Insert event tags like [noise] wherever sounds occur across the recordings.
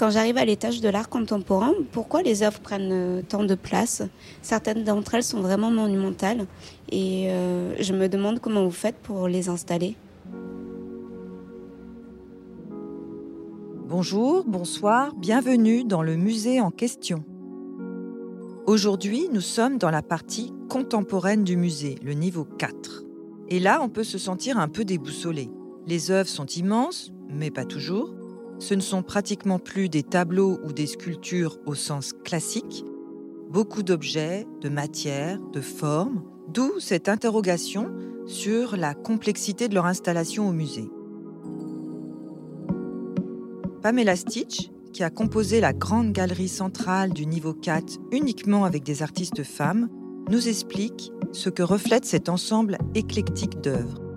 Quand j'arrive à l'étage de l'art contemporain, pourquoi les œuvres prennent euh, tant de place? Certaines d'entre elles sont vraiment monumentales et euh, je me demande comment vous faites pour les installer. Bonjour, bonsoir, bienvenue dans le musée en question. Aujourd'hui, nous sommes dans la partie contemporaine du musée, le niveau 4. Et là, on peut se sentir un peu déboussolé. Les œuvres sont immenses, mais pas toujours. Ce ne sont pratiquement plus des tableaux ou des sculptures au sens classique. Beaucoup d'objets, de matières, de formes, d'où cette interrogation sur la complexité de leur installation au musée. Pamela Stitch, qui a composé la grande galerie centrale du niveau 4 uniquement avec des artistes femmes, nous explique ce que reflète cet ensemble éclectique d'œuvres.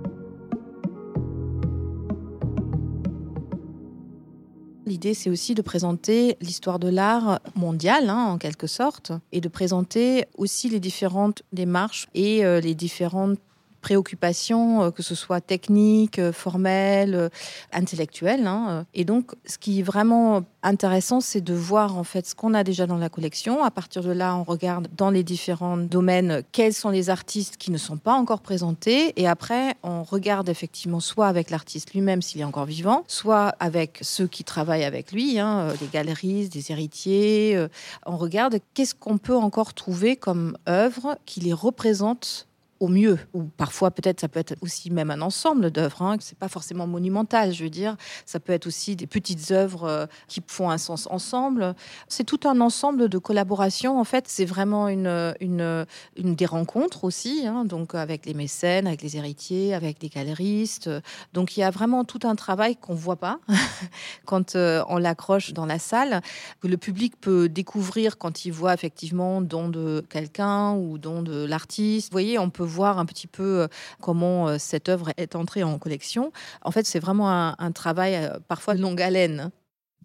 L'idée, c'est aussi de présenter l'histoire de l'art mondial, hein, en quelque sorte, et de présenter aussi les différentes démarches et euh, les différentes préoccupations, euh, que ce soit techniques, euh, formelles, euh, intellectuelles. Hein. Et donc, ce qui est vraiment intéressant, c'est de voir en fait ce qu'on a déjà dans la collection. À partir de là, on regarde dans les différents domaines quels sont les artistes qui ne sont pas encore présentés. Et après, on regarde effectivement soit avec l'artiste lui-même s'il est encore vivant, soit avec ceux qui travaillent avec lui, hein, des galeries, des héritiers. On regarde qu'est-ce qu'on peut encore trouver comme œuvre qui les représente au mieux. Ou parfois, peut-être, ça peut être aussi même un ensemble d'œuvres. Hein, c'est pas forcément monumental, je veux dire. Ça peut être aussi des petites œuvres euh, qui font un sens ensemble. C'est tout un ensemble de collaborations. En fait, c'est vraiment une, des rencontres aussi, hein, donc avec les mécènes, avec les héritiers, avec les galeristes. Donc, il y a vraiment tout un travail qu'on voit pas [laughs] quand euh, on l'accroche dans la salle, que le public peut découvrir quand il voit effectivement don de quelqu'un ou don de l'artiste. Vous voyez, on peut voir un petit peu euh, comment euh, cette œuvre est entrée en collection. En fait, c'est vraiment un, travail euh, parfois longue haleine.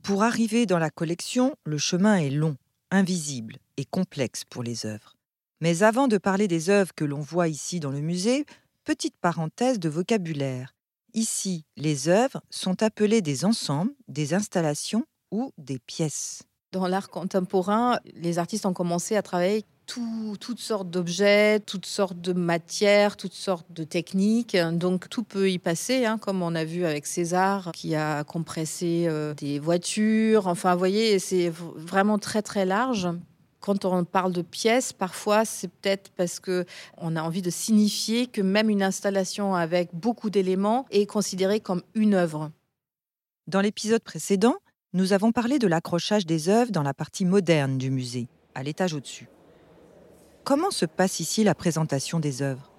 Pour arriver dans la collection, le chemin est long, invisible et complexe pour les œuvres. Mais avant de parler des œuvres que l'on voit ici dans le musée, petite parenthèse de vocabulaire. Ici, les œuvres sont appelées des ensembles, des installations ou des pièces. Dans l'art contemporain, les artistes ont commencé à travailler toutes sortes d'objets, toutes sortes de matières, toutes sortes de techniques. Donc tout peut y passer, hein, comme on a vu avec César qui a compressé euh, des voitures. Enfin, vous voyez, c'est vraiment très très large. Quand on parle de pièces, parfois c'est peut-être parce que on a envie de signifier que même une installation avec beaucoup d'éléments est considérée comme une œuvre. Dans l'épisode précédent, nous avons parlé de l'accrochage des œuvres dans la partie moderne du musée, à l'étage au-dessus. Comment se passe ici la présentation des œuvres?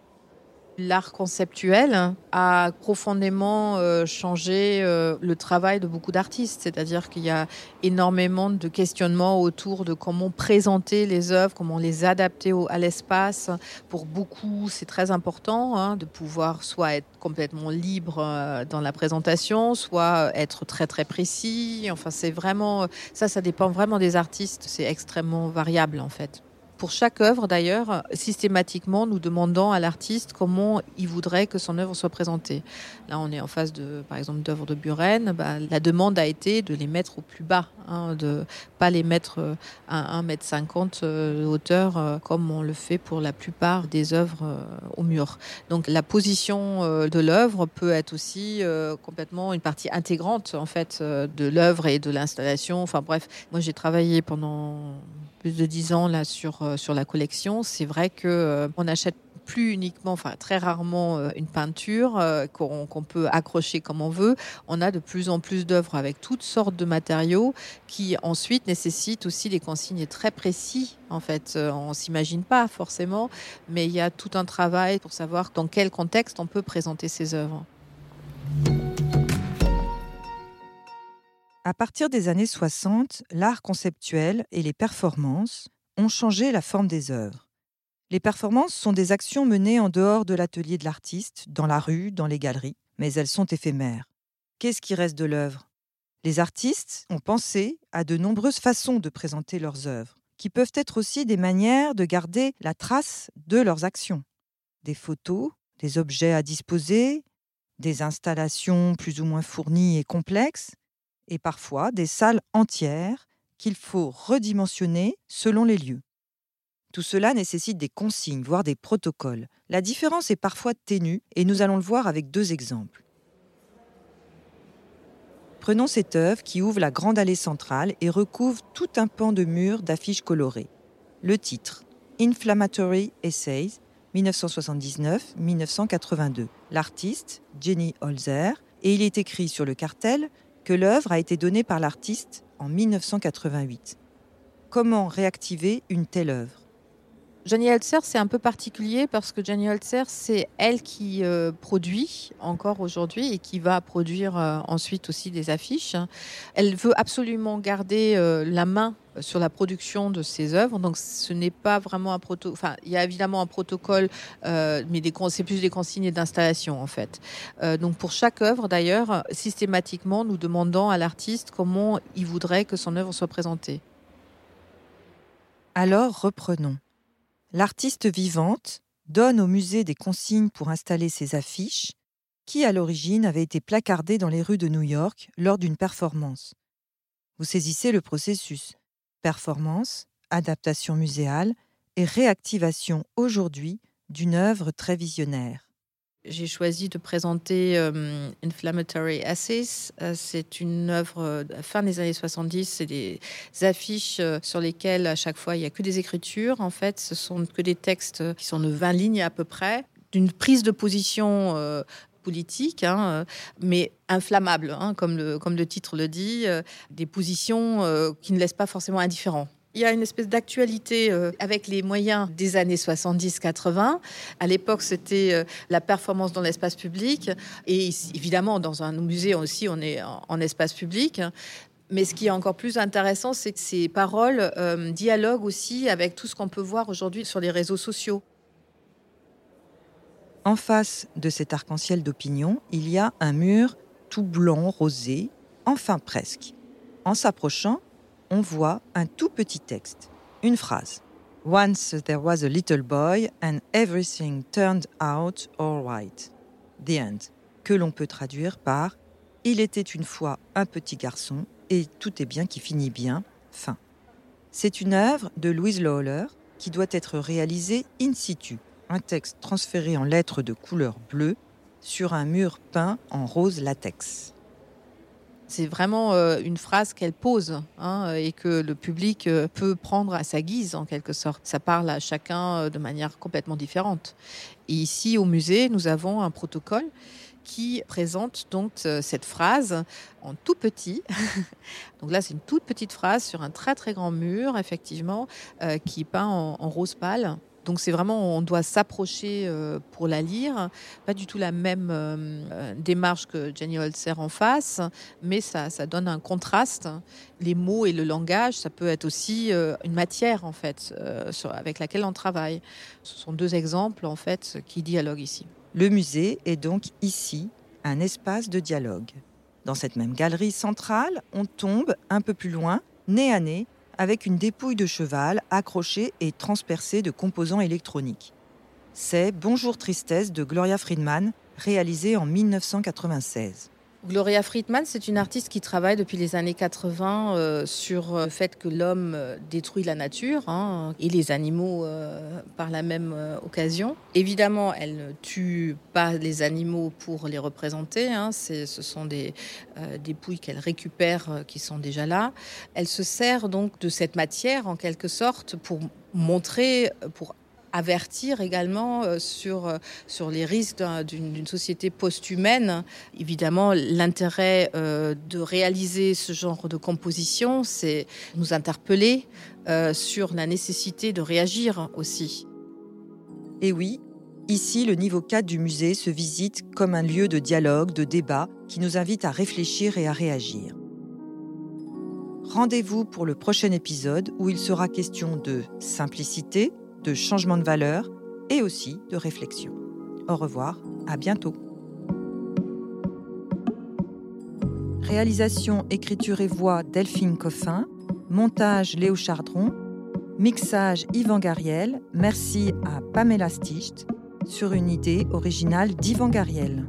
L'art conceptuel a profondément euh, changé euh, le travail de beaucoup d'artistes, c'est-à-dire qu'il y a énormément de questionnements autour de comment présenter les œuvres, comment les adapter à l'espace. Pour beaucoup, c'est très important hein, de pouvoir soit être complètement libre euh, dans la présentation, soit être très très précis. Enfin, c'est vraiment ça, ça dépend vraiment des artistes. C'est extrêmement variable en fait pour chaque œuvre d'ailleurs, systématiquement nous demandons à l'artiste comment il voudrait que son œuvre soit présentée. Là, on est en face de, par exemple, d'œuvres de Buren. Bah, la demande a été de les mettre au plus bas, hein, de pas les mettre euh, à 1,50 m euh, de hauteur euh, comme on le fait pour la plupart des œuvres au mur. Donc la position de l'œuvre peut être aussi complètement une partie intégrante en fait de l'œuvre et de l'installation. Enfin bref, moi j'ai travaillé pendant plus de dix ans là sur euh, sur la collection, c'est vrai que euh, on achète plus uniquement, enfin très rarement euh, une peinture qu'on peut accrocher comme on veut. On a de plus en plus d'œuvres avec toutes sortes de matériaux qui ensuite nécessitent aussi des consignes très précis. En fait, on s'imagine pas forcément, mais il y a tout un travail pour savoir dans quel contexte on peut présenter ces œuvres. À partir des années 60, l'art conceptuel et les performances ont changé la forme des œuvres. Les performances sont des actions menées en dehors de l'atelier de l'artiste, dans la rue, dans les galeries, mais elles sont éphémères. Qu'est-ce qui reste de l'œuvre? Les artistes ont pensé à de nombreuses façons de présenter leurs œuvres, qui peuvent être aussi des manières de garder la trace de leurs actions. Des photos, des objets à disposer, des installations plus ou moins fournies et complexes, et parfois des salles entières qu'il faut redimensionner selon les lieux. Tout cela nécessite des consignes, voire des protocoles. La différence est parfois ténue et nous allons le voir avec deux exemples. Prenons cette œuvre qui ouvre la grande allée centrale et recouvre tout un pan de murs d'affiches colorées. Le titre Inflammatory Essays 1979-1982. L'artiste Jenny Holzer et il est écrit sur le cartel que l'œuvre a été donnée par l'artiste en 1988. Comment réactiver une telle œuvre? Jenny Holzer, c'est un peu particulier parce que Jenny Holzer, c'est elle qui euh, produit encore aujourd'hui et qui va produire euh, ensuite aussi des affiches. Elle veut absolument garder euh, la main sur la production de ses œuvres. Donc, ce n'est pas vraiment un protocole. Enfin, il y a évidemment un protocole, mais c'est plus des consignes d'installation en fait. donc, pour chaque œuvre, d'ailleurs, systématiquement, nous demandons à l'artiste comment il voudrait que son œuvre soit présentée. Alors, reprenons. L'artiste vivante donne au musée des consignes pour installer ses affiches, qui à l'origine avaient été placardées dans les rues de New York lors d'une performance. Vous saisissez le processus. Performance, adaptation muséale et réactivation aujourd'hui d'une œuvre très visionnaire. J'ai choisi de présenter euh, Inflammatory Essays. Euh, c'est une œuvre euh, fin des années 70. C'est des affiches sur lesquelles à chaque fois il n'y a que des écritures. En fait, ce sont que des textes qui sont de 20 lignes à peu près, d'une prise de position politique, hein, mais inflammable, hein, comme, le, titre le dit, des positions qui ne laissent pas forcément indifférents. Il y a une espèce d'actualité euh, avec les moyens des années 70-80. À l'époque, c'était euh, la performance dans l'espace public. Et évidemment, dans un musée aussi, on est en, espace public. Mais ce qui est encore plus intéressant, c'est que ces paroles euh, dialoguent aussi avec tout ce qu'on peut voir aujourd'hui sur les réseaux sociaux. En face de cet arc-en-ciel d'opinion, il y a un mur tout blanc, rosé, enfin presque. En s'approchant, on voit un tout petit texte, une phrase. Once there was a little boy and everything turned out all right. The end. Que l'on peut traduire par Il était une fois un petit garçon et tout est bien qui finit bien. Fin. C'est une œuvre de Louise Lawler qui doit être réalisée in situ, un texte transféré en lettres de couleur bleue sur un mur peint en rose latex. C'est vraiment euh, une phrase qu'elle pose hein, et que le public euh, peut prendre à sa guise en quelque sorte. Ça parle à chacun euh, de manière complètement différente. Ici au musée, nous avons un protocole qui présente donc cette phrase en tout petit. [laughs] donc là, c'est une toute petite phrase sur un très très grand mur, effectivement, qui est peint en rose pâle. Donc c'est vraiment, on doit s'approcher euh, pour la lire. Pas du tout la même euh, euh, démarche que Jenny Holzer en face, mais ça, ça donne un contraste. Les mots et le langage, ça peut être aussi une matière en fait avec laquelle on travaille. Ce sont deux exemples en fait qui dialoguent ici. Le musée est donc ici un espace de dialogue. Dans cette même galerie centrale, on tombe un peu plus loin, nez à nez, avec une dépouille de cheval accrochée et transpercée de composants électroniques. C'est Bonjour Tristesse de Gloria Friedman, réalisé en 1996. Gloria Friedman, c'est une artiste qui travaille depuis les années 80 euh, sur euh, le fait que l'homme euh, détruit la nature hein, et les animaux par la même occasion. Évidemment, elle ne tue pas les animaux pour les représenter. Hein, ce sont des dépouilles qu'elle récupère qui sont déjà là. Elle se sert donc de cette matière en quelque sorte pour montrer, pour avertir également euh, sur, euh, sur les risques d'une société post-humaine. Évidemment, l'intérêt euh, de réaliser ce genre de composition, c'est nous interpeller sur la nécessité de réagir aussi. Et oui, ici, le niveau 4 du musée se visite comme un lieu de dialogue, de débat, qui nous invite à réfléchir et à réagir. Rendez-vous pour le prochain épisode où il sera question de simplicité, de changement de valeur et aussi de réflexion. Au revoir, à bientôt. Réalisation, écriture et voix Delphine Coffin. Montage Léo Chardron. Mixage Yvan Gariel. Merci à Pamela Sticht sur une idée originale d'Yvan Gariel.